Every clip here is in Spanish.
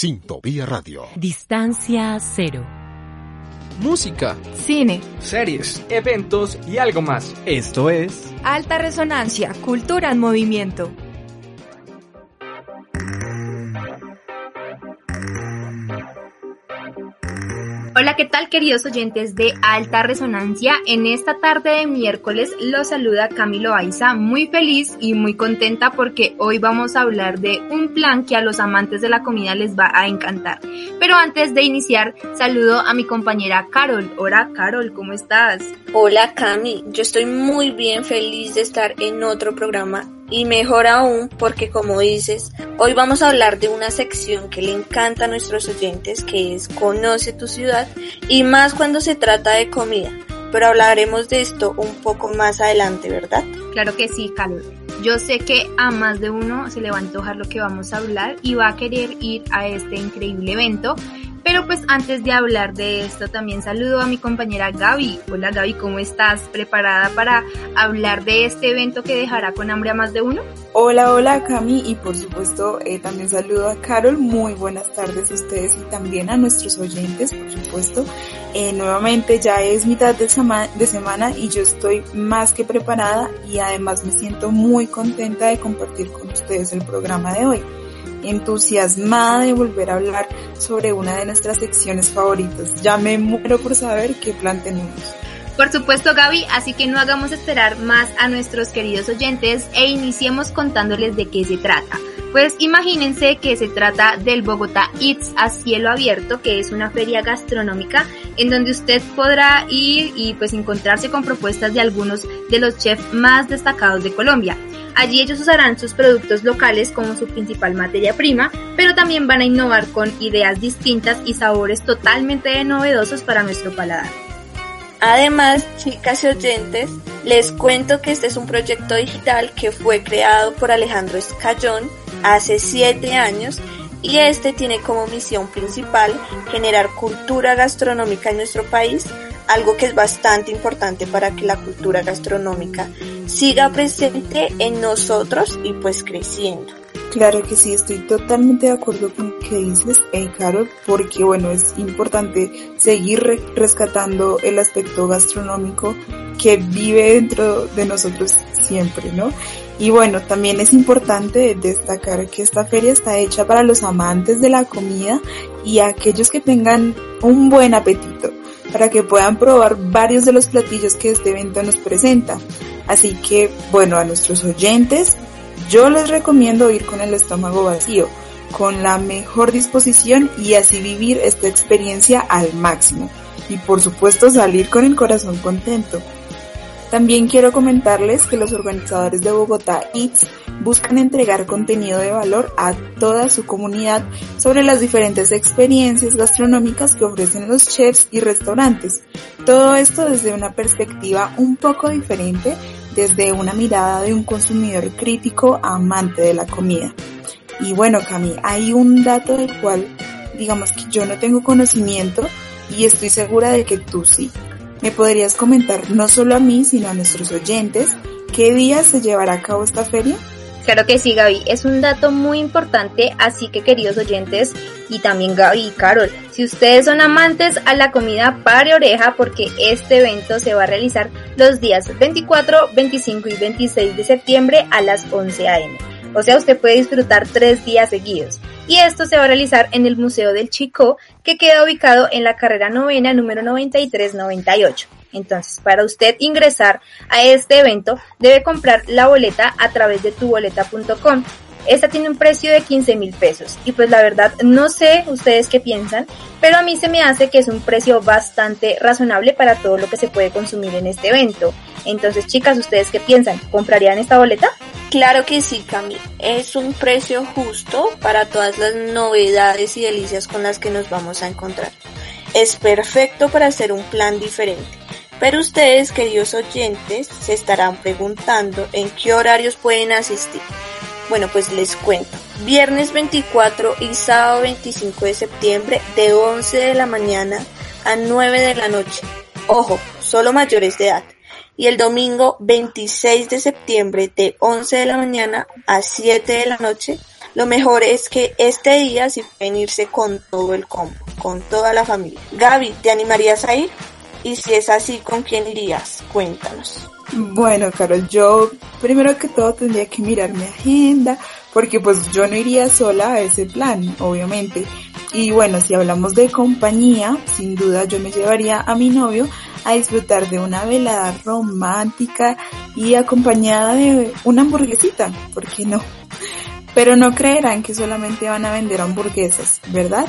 Sintovía Radio. Distancia cero. Música, cine, series, eventos y algo más. Esto es Alta Resonancia, Cultura en Movimiento. Hola, ¿qué tal queridos oyentes de Alta Resonancia? En esta tarde de miércoles los saluda Camilo Aiza, muy feliz y muy contenta porque hoy vamos a hablar de un plan que a los amantes de la comida les va a encantar. Pero antes de iniciar, saludo a mi compañera Carol. Hola Carol, ¿cómo estás? Hola Cami, yo estoy muy bien feliz de estar en otro programa y mejor aún porque como dices, hoy vamos a hablar de una sección que le encanta a nuestros oyentes que es Conoce tu ciudad y más cuando se trata de comida. Pero hablaremos de esto un poco más adelante, ¿verdad? Claro que sí, Carol. Yo sé que a más de uno se le va a antojar lo que vamos a hablar y va a querer ir a este increíble evento pero pues antes de hablar de esto también saludo a mi compañera Gaby. Hola Gaby, ¿cómo estás? ¿Preparada para hablar de este evento que dejará con hambre a más de uno? Hola, hola Cami y por supuesto eh, también saludo a Carol. Muy buenas tardes a ustedes y también a nuestros oyentes, por supuesto. Eh, nuevamente ya es mitad de, de semana y yo estoy más que preparada y además me siento muy contenta de compartir con ustedes el programa de hoy entusiasmada de volver a hablar sobre una de nuestras secciones favoritas. Ya me muero por saber qué plan tenemos. Por supuesto, Gaby, así que no hagamos esperar más a nuestros queridos oyentes e iniciemos contándoles de qué se trata. Pues imagínense que se trata del Bogotá Eats a cielo abierto, que es una feria gastronómica en donde usted podrá ir y pues encontrarse con propuestas de algunos de los chefs más destacados de Colombia. Allí ellos usarán sus productos locales como su principal materia prima, pero también van a innovar con ideas distintas y sabores totalmente novedosos para nuestro paladar. Además, chicas y oyentes, les cuento que este es un proyecto digital que fue creado por Alejandro Escayón hace siete años y este tiene como misión principal generar cultura gastronómica en nuestro país, algo que es bastante importante para que la cultura gastronómica siga presente en nosotros y pues creciendo. Claro que sí, estoy totalmente de acuerdo con lo que dices, eh, Carol, porque bueno, es importante seguir rescatando el aspecto gastronómico que vive dentro de nosotros siempre, ¿no? Y bueno, también es importante destacar que esta feria está hecha para los amantes de la comida y aquellos que tengan un buen apetito, para que puedan probar varios de los platillos que este evento nos presenta. Así que, bueno, a nuestros oyentes, yo les recomiendo ir con el estómago vacío, con la mejor disposición y así vivir esta experiencia al máximo. Y por supuesto salir con el corazón contento. También quiero comentarles que los organizadores de Bogotá Eats buscan entregar contenido de valor a toda su comunidad sobre las diferentes experiencias gastronómicas que ofrecen los chefs y restaurantes. Todo esto desde una perspectiva un poco diferente desde una mirada de un consumidor crítico amante de la comida. Y bueno, Cami, hay un dato del cual digamos que yo no tengo conocimiento y estoy segura de que tú sí. ¿Me podrías comentar no solo a mí, sino a nuestros oyentes, qué día se llevará a cabo esta feria? Claro que sí, Gaby, es un dato muy importante, así que queridos oyentes, y también Gaby y Carol, si ustedes son amantes a la comida, pare oreja porque este evento se va a realizar los días 24, 25 y 26 de septiembre a las 11 am. O sea, usted puede disfrutar tres días seguidos. Y esto se va a realizar en el Museo del Chico, que queda ubicado en la carrera novena número 9398. Entonces, para usted ingresar a este evento, debe comprar la boleta a través de tuboleta.com. Esta tiene un precio de 15 mil pesos y pues la verdad no sé ustedes qué piensan, pero a mí se me hace que es un precio bastante razonable para todo lo que se puede consumir en este evento. Entonces chicas, ¿ustedes qué piensan? ¿Comprarían esta boleta? Claro que sí, Cami. Es un precio justo para todas las novedades y delicias con las que nos vamos a encontrar. Es perfecto para hacer un plan diferente. Pero ustedes, queridos oyentes, se estarán preguntando en qué horarios pueden asistir. Bueno, pues les cuento. Viernes 24 y sábado 25 de septiembre de 11 de la mañana a 9 de la noche. Ojo, solo mayores de edad. Y el domingo 26 de septiembre de 11 de la mañana a 7 de la noche Lo mejor es que este día sí pueden irse con todo el combo, con toda la familia. Gaby, ¿te animarías a ir? Y si es así, ¿con quién irías? Cuéntanos. Bueno, Carol, yo primero que todo tendría que mirar mi agenda, porque pues yo no iría sola a ese plan, obviamente. Y bueno, si hablamos de compañía, sin duda yo me llevaría a mi novio a disfrutar de una velada romántica y acompañada de una hamburguesita, ¿por qué no? Pero no creerán que solamente van a vender hamburguesas, ¿verdad?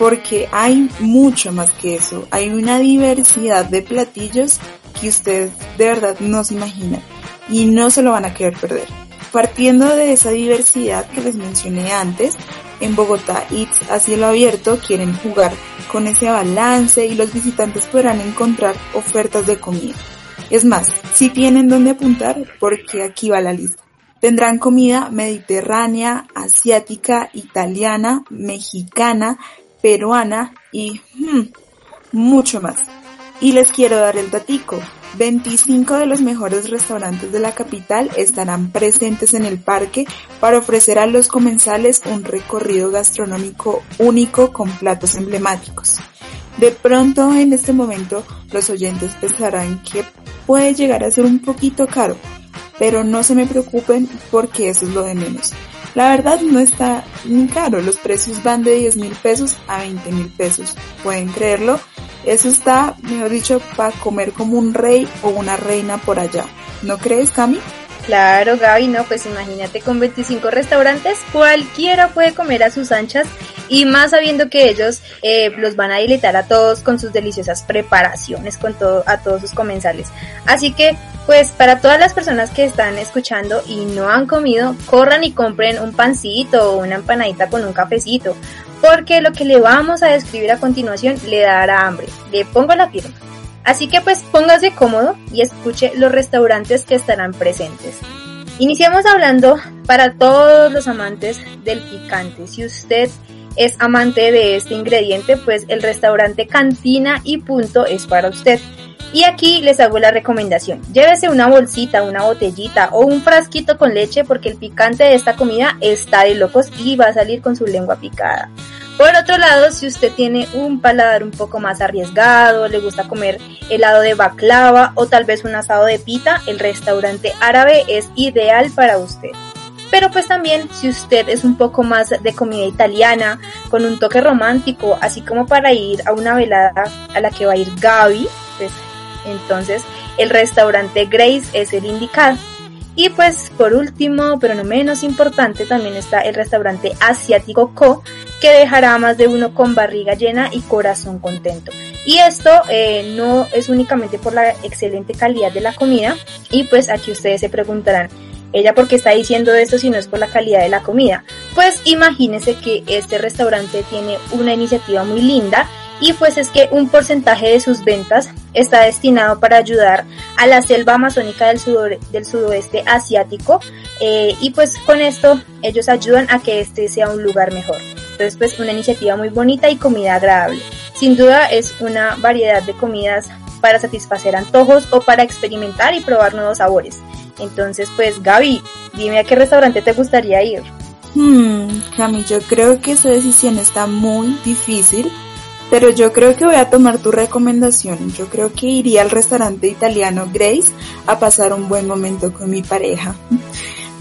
Porque hay mucho más que eso, hay una diversidad de platillos que ustedes de verdad no se imaginan y no se lo van a querer perder. Partiendo de esa diversidad que les mencioné antes, en Bogotá It's a cielo abierto quieren jugar con ese balance y los visitantes podrán encontrar ofertas de comida. Es más, si tienen donde apuntar, porque aquí va la lista. Tendrán comida mediterránea, asiática, italiana, mexicana, peruana y hmm, mucho más. Y les quiero dar el datico. 25 de los mejores restaurantes de la capital estarán presentes en el parque para ofrecer a los comensales un recorrido gastronómico único con platos emblemáticos. De pronto en este momento los oyentes pensarán que puede llegar a ser un poquito caro, pero no se me preocupen porque eso es lo de menos. La verdad no está ni caro, los precios van de 10 mil pesos a 20 mil pesos. ¿Pueden creerlo? Eso está, mejor dicho, para comer como un rey o una reina por allá. ¿No crees, Cami? Claro, Gaby, no, pues imagínate con 25 restaurantes, cualquiera puede comer a sus anchas y más sabiendo que ellos eh, los van a deleitar a todos con sus deliciosas preparaciones con todo, a todos sus comensales. Así que, pues para todas las personas que están escuchando y no han comido, corran y compren un pancito o una empanadita con un cafecito, porque lo que le vamos a describir a continuación le dará hambre. Le pongo la firma. Así que pues póngase cómodo y escuche los restaurantes que estarán presentes. Iniciamos hablando para todos los amantes del picante. Si usted es amante de este ingrediente, pues el restaurante Cantina y Punto es para usted. Y aquí les hago la recomendación. Llévese una bolsita, una botellita o un frasquito con leche porque el picante de esta comida está de locos y va a salir con su lengua picada. Por otro lado, si usted tiene un paladar un poco más arriesgado, le gusta comer helado de baklava o tal vez un asado de pita, el restaurante árabe es ideal para usted. Pero pues también si usted es un poco más de comida italiana, con un toque romántico, así como para ir a una velada a la que va a ir Gaby, pues entonces el restaurante Grace es el indicado. Y pues por último, pero no menos importante, también está el restaurante asiático Co, que dejará a más de uno con barriga llena y corazón contento. Y esto eh, no es únicamente por la excelente calidad de la comida, y pues aquí ustedes se preguntarán, ella porque está diciendo esto si no es por la calidad de la comida. Pues imagínense que este restaurante tiene una iniciativa muy linda y pues es que un porcentaje de sus ventas está destinado para ayudar a la selva amazónica del, del sudoeste asiático eh, y pues con esto ellos ayudan a que este sea un lugar mejor. Entonces pues una iniciativa muy bonita y comida agradable. Sin duda es una variedad de comidas para satisfacer antojos o para experimentar y probar nuevos sabores. Entonces pues Gaby, dime a qué restaurante te gustaría ir. Hmm, Cami, yo creo que esa decisión está muy difícil pero yo creo que voy a tomar tu recomendación. Yo creo que iría al restaurante italiano Grace a pasar un buen momento con mi pareja.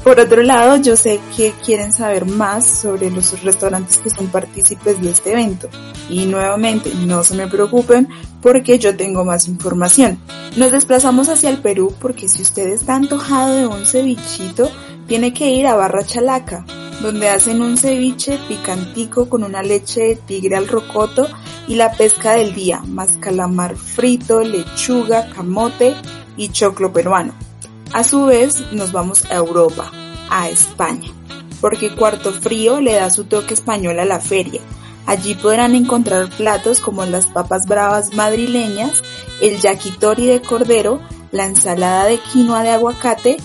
Por otro lado, yo sé que quieren saber más sobre los restaurantes que son partícipes de este evento. Y nuevamente, no se me preocupen porque yo tengo más información. Nos desplazamos hacia el Perú porque si usted está antojado de un cevichito, tiene que ir a Barra Chalaca, donde hacen un ceviche picantico con una leche de tigre al rocoto y la pesca del día, más calamar frito, lechuga, camote y choclo peruano. A su vez nos vamos a Europa, a España, porque Cuarto Frío le da su toque español a la feria. Allí podrán encontrar platos como las papas bravas madrileñas, el yakitori de cordero, la ensalada de quinoa de aguacate,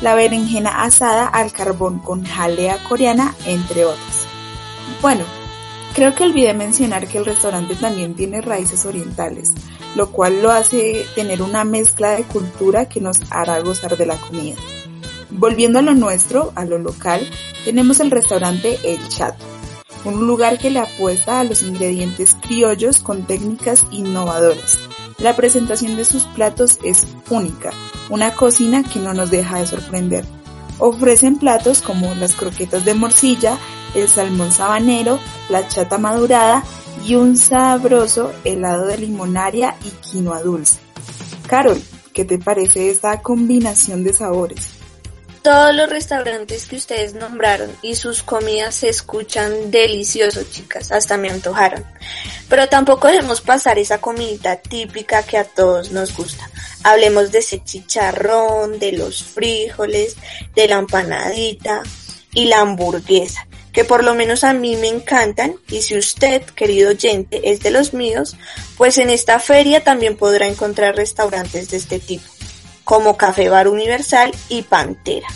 la berenjena asada al carbón con jalea coreana, entre otras. Bueno, Creo que olvidé mencionar que el restaurante también tiene raíces orientales, lo cual lo hace tener una mezcla de cultura que nos hará gozar de la comida. Volviendo a lo nuestro, a lo local, tenemos el restaurante El Chato, un lugar que le apuesta a los ingredientes criollos con técnicas innovadoras. La presentación de sus platos es única, una cocina que no nos deja de sorprender. Ofrecen platos como las croquetas de morcilla, el salmón sabanero, la chata madurada y un sabroso helado de limonaria y quinoa dulce. Carol, ¿qué te parece esta combinación de sabores? Todos los restaurantes que ustedes nombraron y sus comidas se escuchan deliciosos, chicas, hasta me antojaron. Pero tampoco dejemos pasar esa comidita típica que a todos nos gusta. Hablemos de ese chicharrón, de los frijoles, de la empanadita y la hamburguesa, que por lo menos a mí me encantan y si usted, querido oyente, es de los míos, pues en esta feria también podrá encontrar restaurantes de este tipo como Café Bar Universal y Pantera.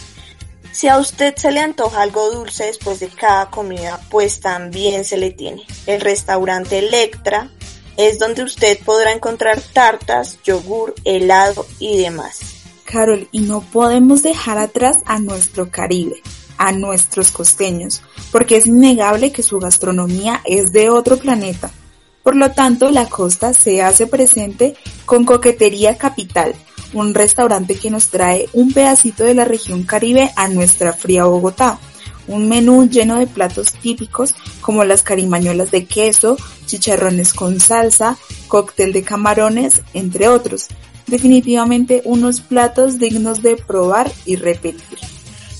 Si a usted se le antoja algo dulce después de cada comida, pues también se le tiene. El restaurante Electra es donde usted podrá encontrar tartas, yogur, helado y demás. Carol, y no podemos dejar atrás a nuestro Caribe, a nuestros costeños, porque es innegable que su gastronomía es de otro planeta. Por lo tanto, la costa se hace presente con Coquetería Capital, un restaurante que nos trae un pedacito de la región caribe a nuestra fría Bogotá. Un menú lleno de platos típicos como las carimañolas de queso, chicharrones con salsa, cóctel de camarones, entre otros. Definitivamente unos platos dignos de probar y repetir.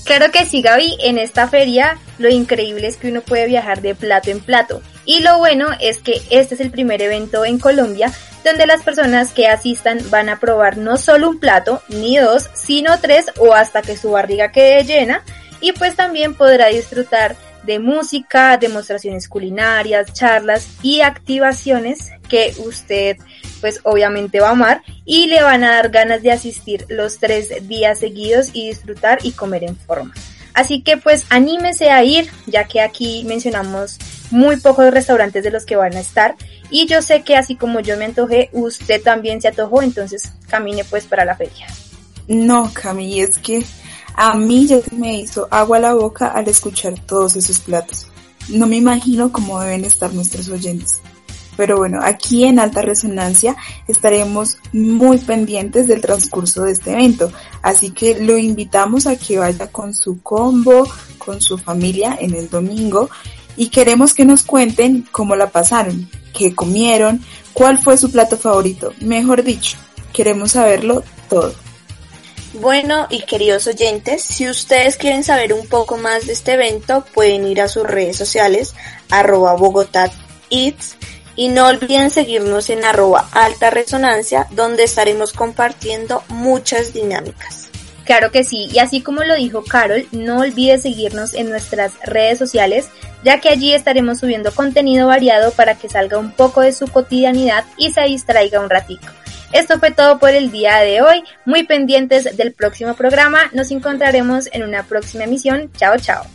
Claro que sí, Gaby, en esta feria lo increíble es que uno puede viajar de plato en plato. Y lo bueno es que este es el primer evento en Colombia donde las personas que asistan van a probar no solo un plato, ni dos, sino tres o hasta que su barriga quede llena y pues también podrá disfrutar de música, demostraciones culinarias, charlas y activaciones que usted pues obviamente va a amar y le van a dar ganas de asistir los tres días seguidos y disfrutar y comer en forma. Así que pues anímese a ir, ya que aquí mencionamos muy pocos restaurantes de los que van a estar. Y yo sé que así como yo me antojé, usted también se antojó, entonces camine pues para la feria. No, Cami, es que a mí ya me hizo agua la boca al escuchar todos esos platos. No me imagino cómo deben estar nuestros oyentes. Pero bueno, aquí en Alta Resonancia estaremos muy pendientes del transcurso de este evento. Así que lo invitamos a que vaya con su combo, con su familia en el domingo y queremos que nos cuenten cómo la pasaron, qué comieron, cuál fue su plato favorito. Mejor dicho, queremos saberlo todo. Bueno, y queridos oyentes, si ustedes quieren saber un poco más de este evento, pueden ir a sus redes sociales, arroba Bogotá y no olviden seguirnos en arroba alta resonancia, donde estaremos compartiendo muchas dinámicas. Claro que sí, y así como lo dijo Carol, no olvide seguirnos en nuestras redes sociales, ya que allí estaremos subiendo contenido variado para que salga un poco de su cotidianidad y se distraiga un ratito. Esto fue todo por el día de hoy, muy pendientes del próximo programa, nos encontraremos en una próxima emisión, chao chao.